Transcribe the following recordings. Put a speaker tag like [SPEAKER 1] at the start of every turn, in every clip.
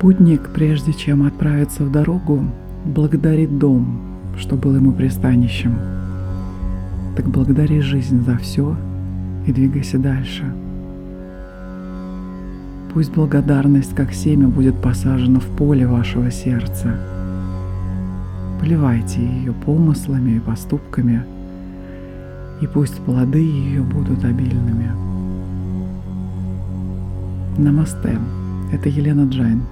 [SPEAKER 1] Путник, прежде чем отправиться в дорогу, благодарит дом, что был ему пристанищем. Так благодари жизнь за все и двигайся дальше. Пусть благодарность, как семя, будет посажена в поле вашего сердца. Поливайте ее помыслами и поступками, и пусть плоды ее будут обильными. Намасте. Это Елена Джайн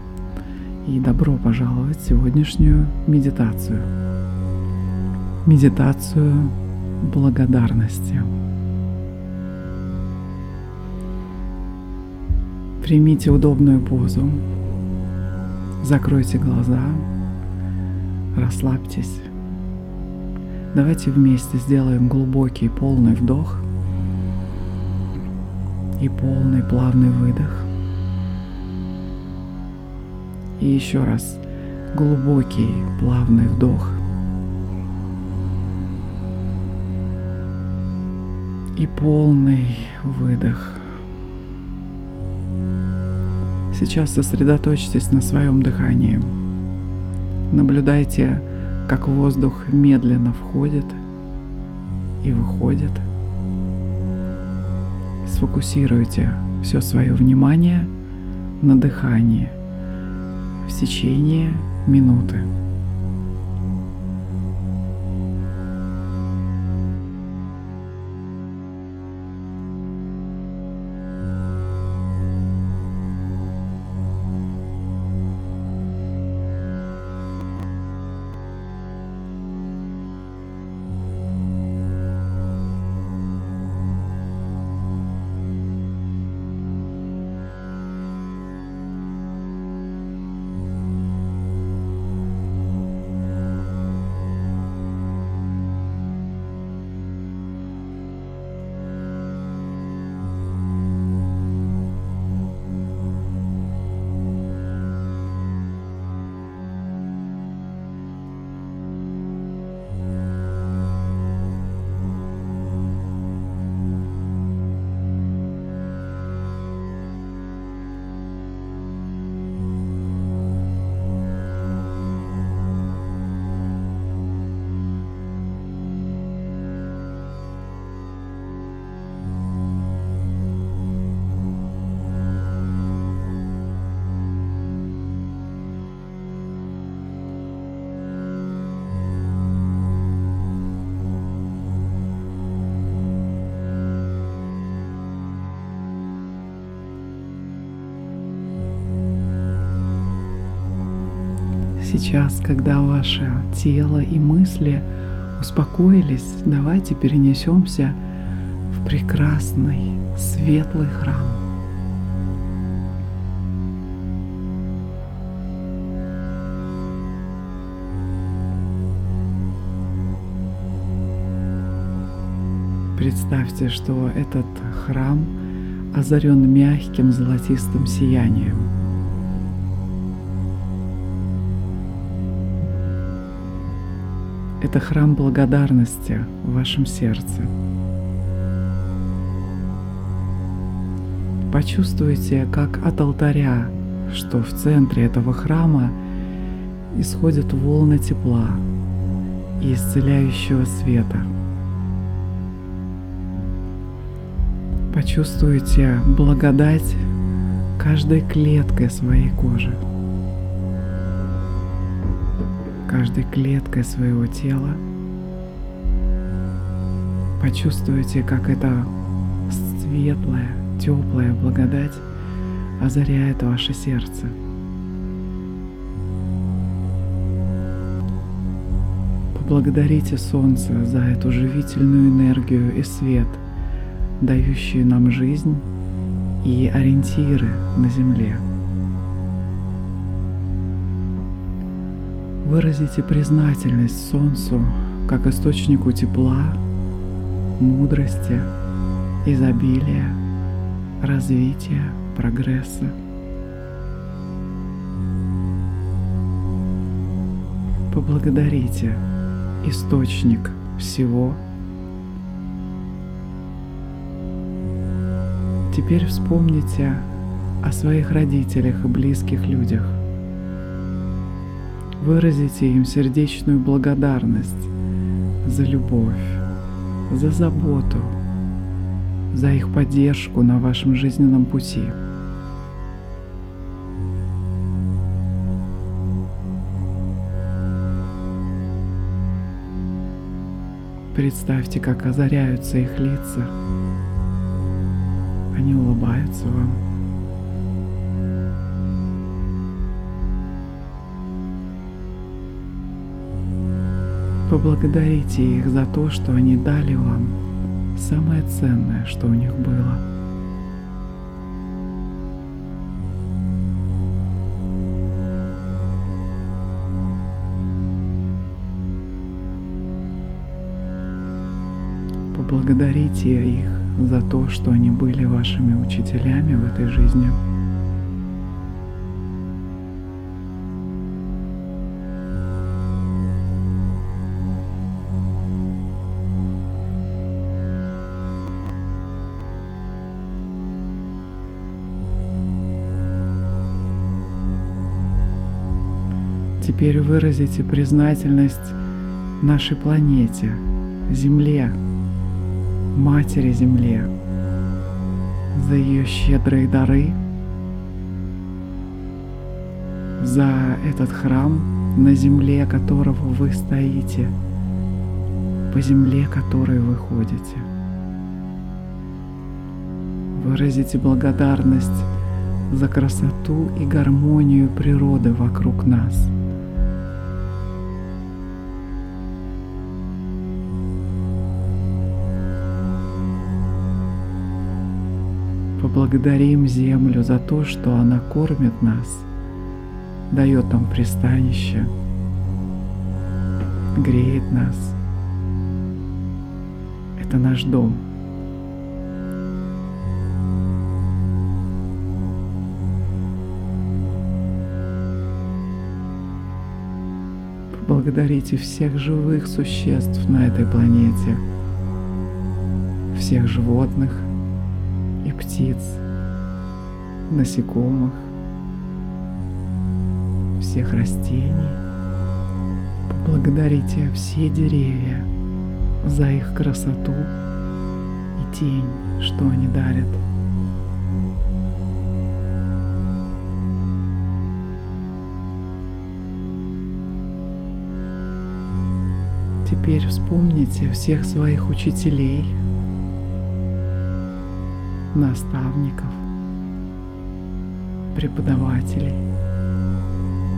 [SPEAKER 1] и добро пожаловать в сегодняшнюю медитацию. Медитацию благодарности. Примите удобную позу. Закройте глаза. Расслабьтесь. Давайте вместе сделаем глубокий полный вдох и полный плавный выдох. И еще раз глубокий, плавный вдох. И полный выдох. Сейчас сосредоточьтесь на своем дыхании. Наблюдайте, как воздух медленно входит и выходит. Сфокусируйте все свое внимание на дыхании в течение минуты. Сейчас, когда ваше тело и мысли успокоились, давайте перенесемся в прекрасный, светлый храм. Представьте, что этот храм озарен мягким золотистым сиянием – Это храм благодарности в вашем сердце. Почувствуйте, как от алтаря, что в центре этого храма исходят волны тепла и исцеляющего света. Почувствуйте благодать каждой клеткой своей кожи каждой клеткой своего тела. Почувствуйте, как эта светлая, теплая благодать озаряет ваше сердце. Поблагодарите Солнце за эту живительную энергию и свет, дающие нам жизнь и ориентиры на Земле. Выразите признательность Солнцу как источнику тепла, мудрости, изобилия, развития, прогресса. Поблагодарите источник всего. Теперь вспомните о своих родителях и близких людях – Выразите им сердечную благодарность за любовь, за заботу, за их поддержку на вашем жизненном пути. Представьте, как озаряются их лица. Они улыбаются вам. Поблагодарите их за то, что они дали вам самое ценное, что у них было. Поблагодарите их за то, что они были вашими учителями в этой жизни. Теперь выразите признательность нашей планете, Земле, Матери Земле, за ее щедрые дары, за этот храм, на земле которого вы стоите, по земле которой вы ходите. Выразите благодарность за красоту и гармонию природы вокруг нас – Поблагодарим землю за то, что она кормит нас, дает нам пристанище, греет нас. Это наш дом. Поблагодарите всех живых существ на этой планете, всех животных, птиц, насекомых, всех растений. Поблагодарите все деревья за их красоту и тень, что они дарят. Теперь вспомните всех своих учителей – наставников, преподавателей,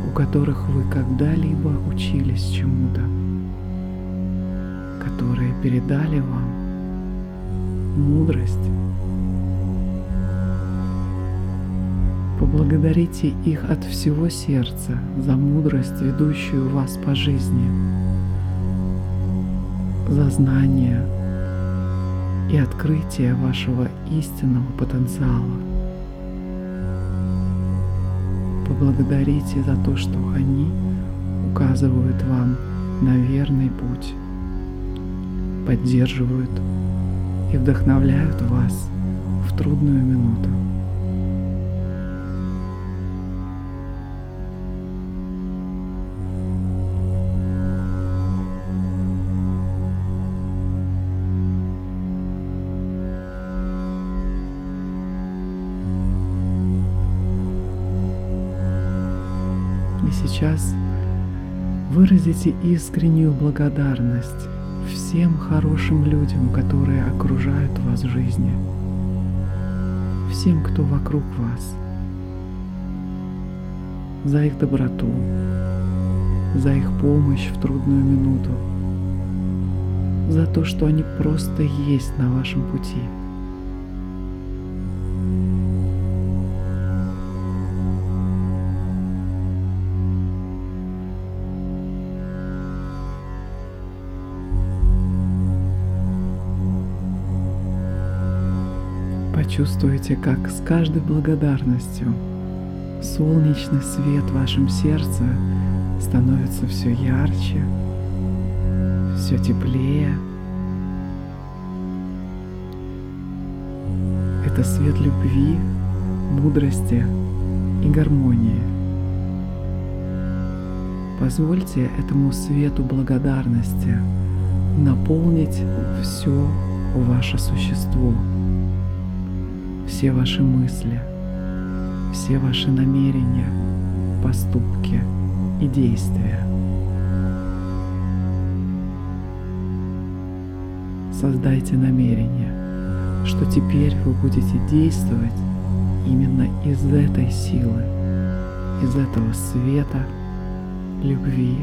[SPEAKER 1] у которых вы когда-либо учились чему-то, которые передали вам мудрость. Поблагодарите их от всего сердца за мудрость, ведущую вас по жизни, за знания, и открытие вашего истинного потенциала. Поблагодарите за то, что они указывают вам на верный путь, поддерживают и вдохновляют вас в трудную минуту. Сейчас выразите искреннюю благодарность всем хорошим людям, которые окружают вас в жизни, всем, кто вокруг вас, за их доброту, за их помощь в трудную минуту, за то, что они просто есть на вашем пути – Почувствуйте, как с каждой благодарностью солнечный свет в вашем сердце становится все ярче, все теплее. Это свет любви, мудрости и гармонии. Позвольте этому свету благодарности наполнить все ваше существо, все ваши мысли, все ваши намерения, поступки и действия. Создайте намерение, что теперь вы будете действовать именно из этой силы, из этого света, любви,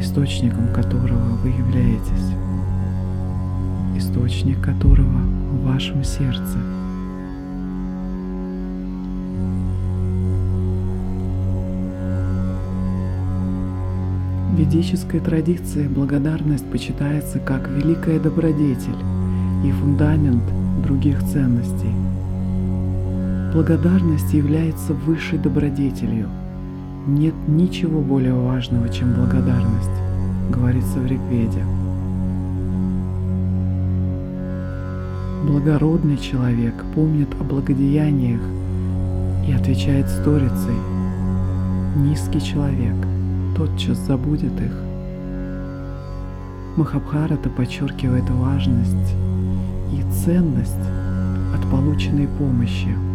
[SPEAKER 1] источником которого вы являетесь, источник которого в вашем сердце. Ведической традиции благодарность почитается как великая добродетель и фундамент других ценностей. Благодарность является высшей добродетелью – нет ничего более важного, чем благодарность, говорится в Ригведе. Благородный человек помнит о благодеяниях и отвечает сторицей. Низкий человек тотчас забудет их. Махабхарата подчеркивает важность и ценность от полученной помощи –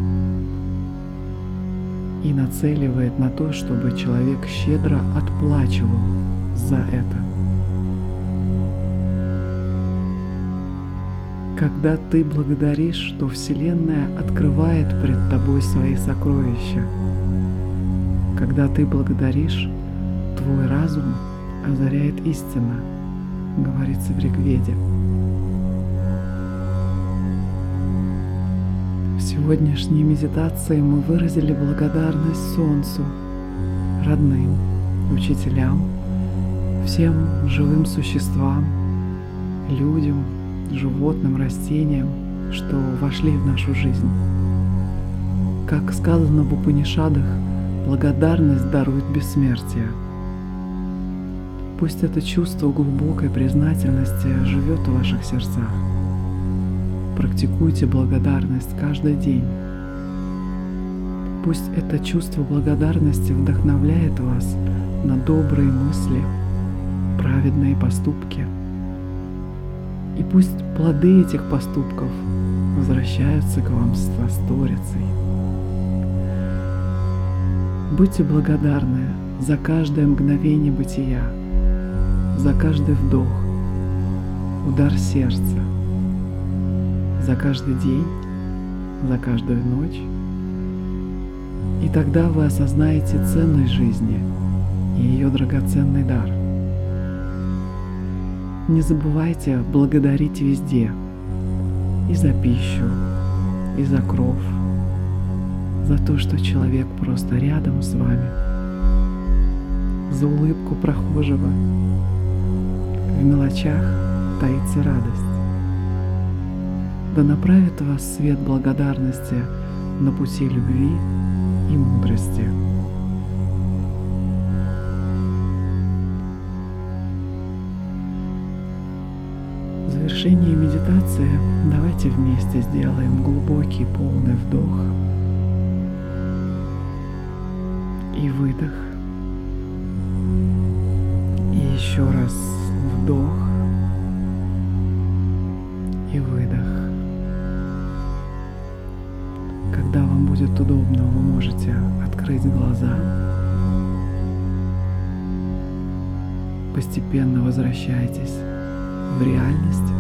[SPEAKER 1] и нацеливает на то, чтобы человек щедро отплачивал за это. Когда ты благодаришь, то Вселенная открывает пред тобой свои сокровища. Когда ты благодаришь, твой разум озаряет истина, говорится в Ригведе. сегодняшней медитации мы выразили благодарность Солнцу, родным, учителям, всем живым существам, людям, животным, растениям, что вошли в нашу жизнь. Как сказано в Упанишадах, благодарность дарует бессмертие. Пусть это чувство глубокой признательности живет в ваших сердцах. Практикуйте благодарность каждый день. Пусть это чувство благодарности вдохновляет вас на добрые мысли, праведные поступки. И пусть плоды этих поступков возвращаются к вам с восторицей. Будьте благодарны за каждое мгновение бытия, за каждый вдох, удар сердца – за каждый день, за каждую ночь. И тогда вы осознаете ценность жизни и ее драгоценный дар. Не забывайте благодарить везде. И за пищу, и за кров, за то, что человек просто рядом с вами, за улыбку прохожего. В мелочах таится радость. Да направит вас свет благодарности на пути любви и мудрости. В завершении медитации давайте вместе сделаем глубокий полный вдох и выдох. И еще раз вдох и выдох. Когда вам будет удобно, вы можете открыть глаза, постепенно возвращайтесь в реальность,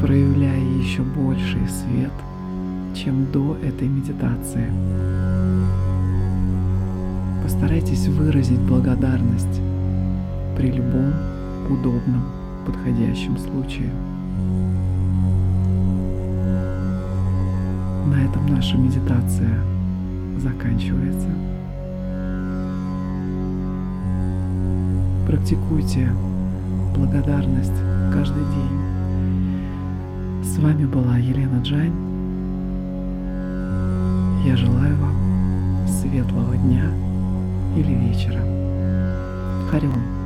[SPEAKER 1] проявляя еще больший свет, чем до этой медитации. Постарайтесь выразить благодарность при любом удобном, подходящем случае. На этом наша медитация заканчивается. Практикуйте благодарность каждый день. С вами была Елена Джайн. Я желаю вам светлого дня или вечера. Таца.